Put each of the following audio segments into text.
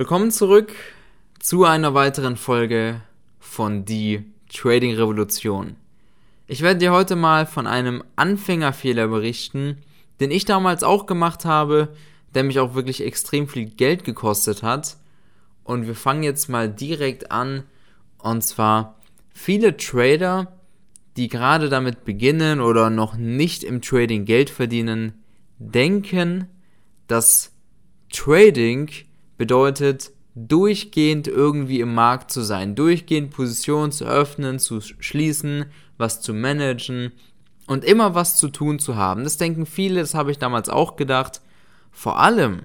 Willkommen zurück zu einer weiteren Folge von Die Trading Revolution. Ich werde dir heute mal von einem Anfängerfehler berichten, den ich damals auch gemacht habe, der mich auch wirklich extrem viel Geld gekostet hat. Und wir fangen jetzt mal direkt an. Und zwar viele Trader, die gerade damit beginnen oder noch nicht im Trading Geld verdienen, denken, dass Trading bedeutet, durchgehend irgendwie im Markt zu sein, durchgehend Positionen zu öffnen, zu schließen, was zu managen und immer was zu tun zu haben. Das denken viele, das habe ich damals auch gedacht. Vor allem,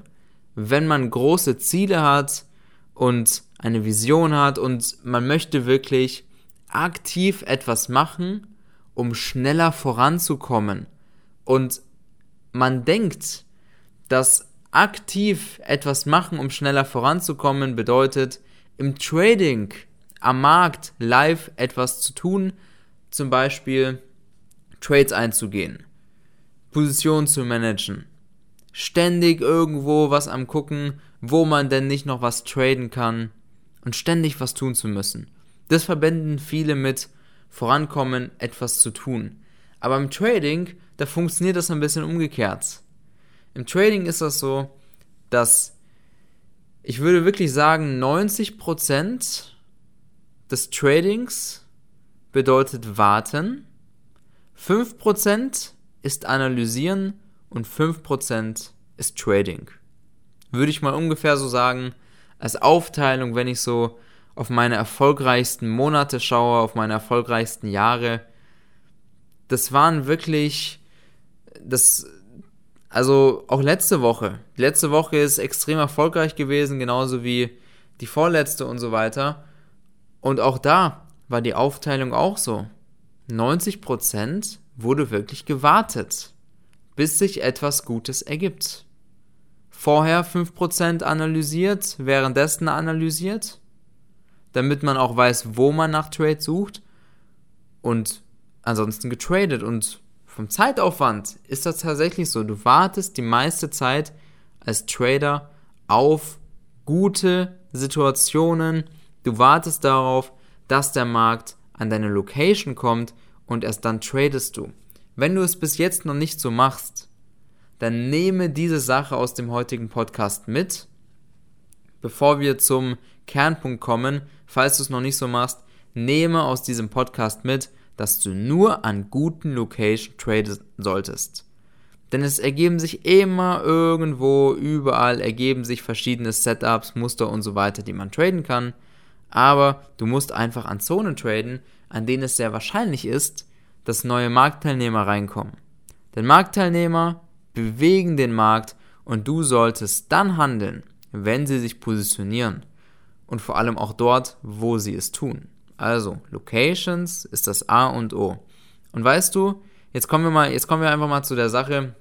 wenn man große Ziele hat und eine Vision hat und man möchte wirklich aktiv etwas machen, um schneller voranzukommen. Und man denkt, dass aktiv etwas machen, um schneller voranzukommen, bedeutet im Trading, am Markt live etwas zu tun, zum Beispiel Trades einzugehen, Positionen zu managen, ständig irgendwo was am gucken, wo man denn nicht noch was traden kann und ständig was tun zu müssen. Das verbinden viele mit vorankommen, etwas zu tun. Aber im Trading, da funktioniert das ein bisschen umgekehrt. Im Trading ist das so, dass ich würde wirklich sagen, 90% des Tradings bedeutet warten, 5% ist analysieren und 5% ist Trading. Würde ich mal ungefähr so sagen, als Aufteilung, wenn ich so auf meine erfolgreichsten Monate schaue, auf meine erfolgreichsten Jahre. Das waren wirklich, das, also auch letzte Woche. letzte Woche ist extrem erfolgreich gewesen, genauso wie die vorletzte und so weiter. Und auch da war die Aufteilung auch so. 90% wurde wirklich gewartet, bis sich etwas Gutes ergibt. Vorher 5% analysiert, währenddessen analysiert, damit man auch weiß, wo man nach Trade sucht und ansonsten getradet. Und vom Zeitaufwand ist das tatsächlich so. Du wartest die meiste Zeit als Trader auf gute Situationen. Du wartest darauf, dass der Markt an deine Location kommt und erst dann tradest du. Wenn du es bis jetzt noch nicht so machst, dann nehme diese Sache aus dem heutigen Podcast mit. Bevor wir zum Kernpunkt kommen, falls du es noch nicht so machst, nehme aus diesem Podcast mit, dass du nur an guten Location traden solltest. Denn es ergeben sich immer irgendwo, überall ergeben sich verschiedene Setups, Muster und so weiter, die man traden kann. Aber du musst einfach an Zonen traden, an denen es sehr wahrscheinlich ist, dass neue Marktteilnehmer reinkommen. Denn Marktteilnehmer bewegen den Markt und du solltest dann handeln, wenn sie sich positionieren und vor allem auch dort, wo sie es tun. Also, Locations ist das A und O. Und weißt du, jetzt kommen wir mal, jetzt kommen wir einfach mal zu der Sache,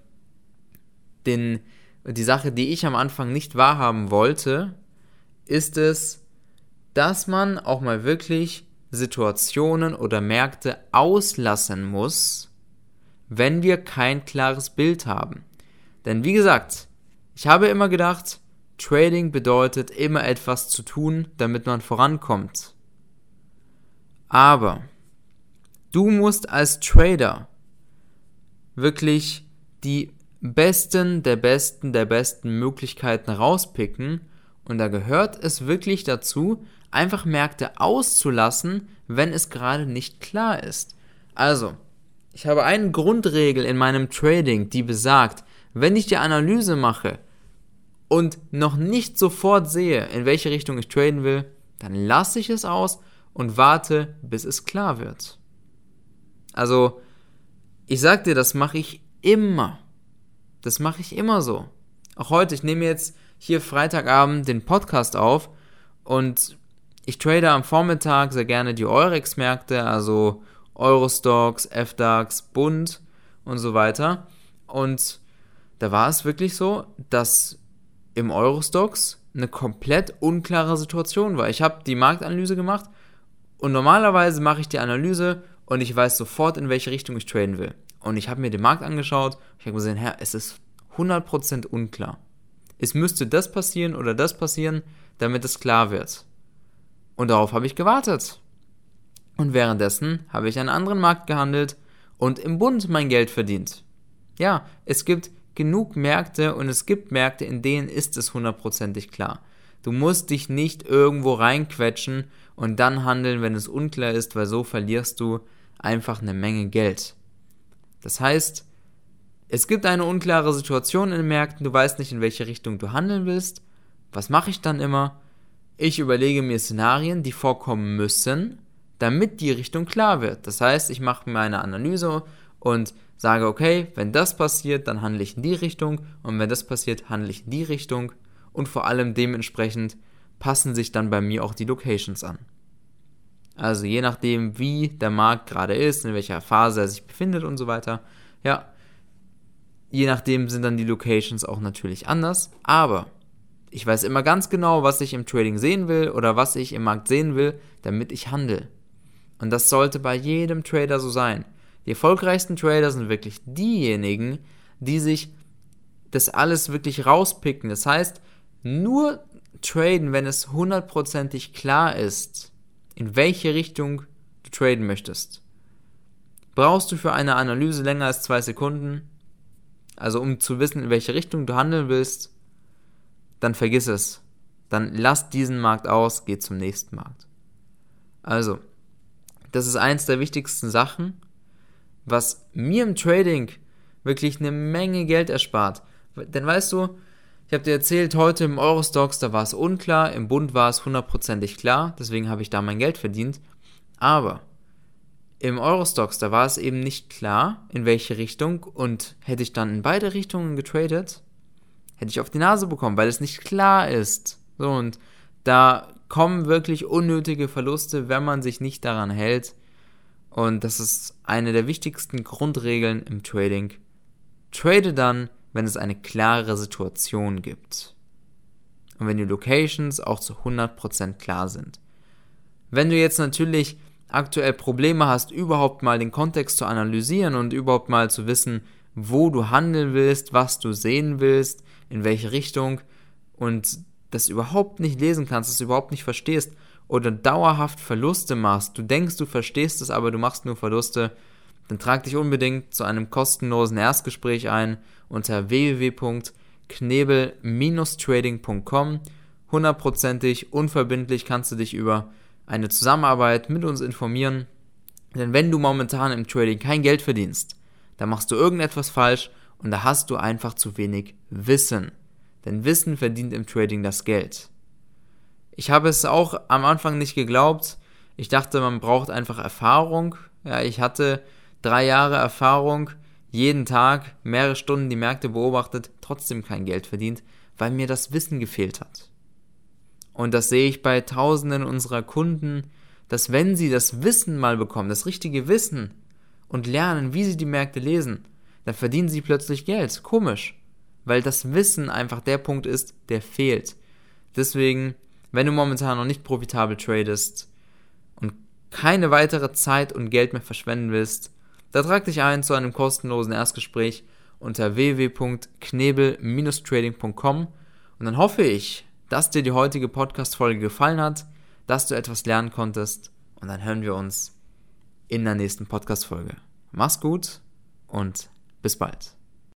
den, die Sache, die ich am Anfang nicht wahrhaben wollte, ist es, dass man auch mal wirklich Situationen oder Märkte auslassen muss, wenn wir kein klares Bild haben. Denn wie gesagt, ich habe immer gedacht, Trading bedeutet immer etwas zu tun, damit man vorankommt. Aber du musst als Trader wirklich die besten der besten der besten Möglichkeiten rauspicken und da gehört es wirklich dazu, einfach Märkte auszulassen, wenn es gerade nicht klar ist. Also, ich habe eine Grundregel in meinem Trading, die besagt, wenn ich die Analyse mache und noch nicht sofort sehe, in welche Richtung ich traden will, dann lasse ich es aus und warte, bis es klar wird. Also, ich sag dir, das mache ich immer. Das mache ich immer so. Auch heute, ich nehme jetzt hier Freitagabend den Podcast auf und ich trade am Vormittag sehr gerne die Eurex-Märkte, also Eurostocks, FDAX, Bund und so weiter. Und da war es wirklich so, dass im Eurostox eine komplett unklare Situation war. Ich habe die Marktanalyse gemacht und normalerweise mache ich die Analyse und ich weiß sofort, in welche Richtung ich traden will. Und ich habe mir den Markt angeschaut, ich habe gesehen, Herr, es ist 100% unklar. es müsste das passieren oder das passieren, damit es klar wird. Und darauf habe ich gewartet. Und währenddessen habe ich einen anderen Markt gehandelt und im Bund mein Geld verdient. Ja, es gibt genug Märkte und es gibt Märkte, in denen ist es hundertprozentig klar. Du musst dich nicht irgendwo reinquetschen und dann handeln, wenn es unklar ist, weil so verlierst du einfach eine Menge Geld. Das heißt, es gibt eine unklare Situation in den Märkten, du weißt nicht, in welche Richtung du handeln willst. Was mache ich dann immer? Ich überlege mir Szenarien, die vorkommen müssen, damit die Richtung klar wird. Das heißt, ich mache mir eine Analyse und sage, okay, wenn das passiert, dann handle ich in die Richtung und wenn das passiert, handle ich in die Richtung und vor allem dementsprechend passen sich dann bei mir auch die Locations an. Also je nachdem, wie der Markt gerade ist, in welcher Phase er sich befindet und so weiter, ja, je nachdem sind dann die Locations auch natürlich anders, aber ich weiß immer ganz genau, was ich im Trading sehen will oder was ich im Markt sehen will, damit ich handle. Und das sollte bei jedem Trader so sein. Die erfolgreichsten Trader sind wirklich diejenigen, die sich das alles wirklich rauspicken. Das heißt, nur traden, wenn es hundertprozentig klar ist, in welche Richtung du traden möchtest. Brauchst du für eine Analyse länger als zwei Sekunden, also um zu wissen, in welche Richtung du handeln willst, dann vergiss es. Dann lass diesen Markt aus, geh zum nächsten Markt. Also, das ist eins der wichtigsten Sachen, was mir im Trading wirklich eine Menge Geld erspart. Denn weißt du, ich habe dir erzählt, heute im Eurostox, da war es unklar, im Bund war es hundertprozentig klar, deswegen habe ich da mein Geld verdient. Aber im Eurostox, da war es eben nicht klar, in welche Richtung und hätte ich dann in beide Richtungen getradet, hätte ich auf die Nase bekommen, weil es nicht klar ist. So und da kommen wirklich unnötige Verluste, wenn man sich nicht daran hält. Und das ist eine der wichtigsten Grundregeln im Trading. Trade dann, wenn es eine klare Situation gibt. Und wenn die Locations auch zu 100% klar sind. Wenn du jetzt natürlich aktuell Probleme hast, überhaupt mal den Kontext zu analysieren und überhaupt mal zu wissen, wo du handeln willst, was du sehen willst, in welche Richtung und das überhaupt nicht lesen kannst, das überhaupt nicht verstehst oder dauerhaft Verluste machst, du denkst, du verstehst es, aber du machst nur Verluste, dann trag dich unbedingt zu einem kostenlosen Erstgespräch ein unter www.knebel-trading.com. Hundertprozentig unverbindlich kannst du dich über eine Zusammenarbeit mit uns informieren. Denn wenn du momentan im Trading kein Geld verdienst, dann machst du irgendetwas falsch und da hast du einfach zu wenig Wissen. Denn Wissen verdient im Trading das Geld. Ich habe es auch am Anfang nicht geglaubt. Ich dachte, man braucht einfach Erfahrung. Ja, ich hatte drei Jahre Erfahrung, jeden Tag mehrere Stunden die Märkte beobachtet, trotzdem kein Geld verdient, weil mir das Wissen gefehlt hat. Und das sehe ich bei Tausenden unserer Kunden, dass wenn sie das Wissen mal bekommen, das richtige Wissen und lernen, wie sie die Märkte lesen, dann verdienen sie plötzlich Geld. Komisch. Weil das Wissen einfach der Punkt ist, der fehlt. Deswegen wenn du momentan noch nicht profitabel tradest und keine weitere Zeit und Geld mehr verschwenden willst, da trag dich ein zu einem kostenlosen Erstgespräch unter www.knebel-trading.com und dann hoffe ich, dass dir die heutige Podcast-Folge gefallen hat, dass du etwas lernen konntest und dann hören wir uns in der nächsten Podcast-Folge. Mach's gut und bis bald.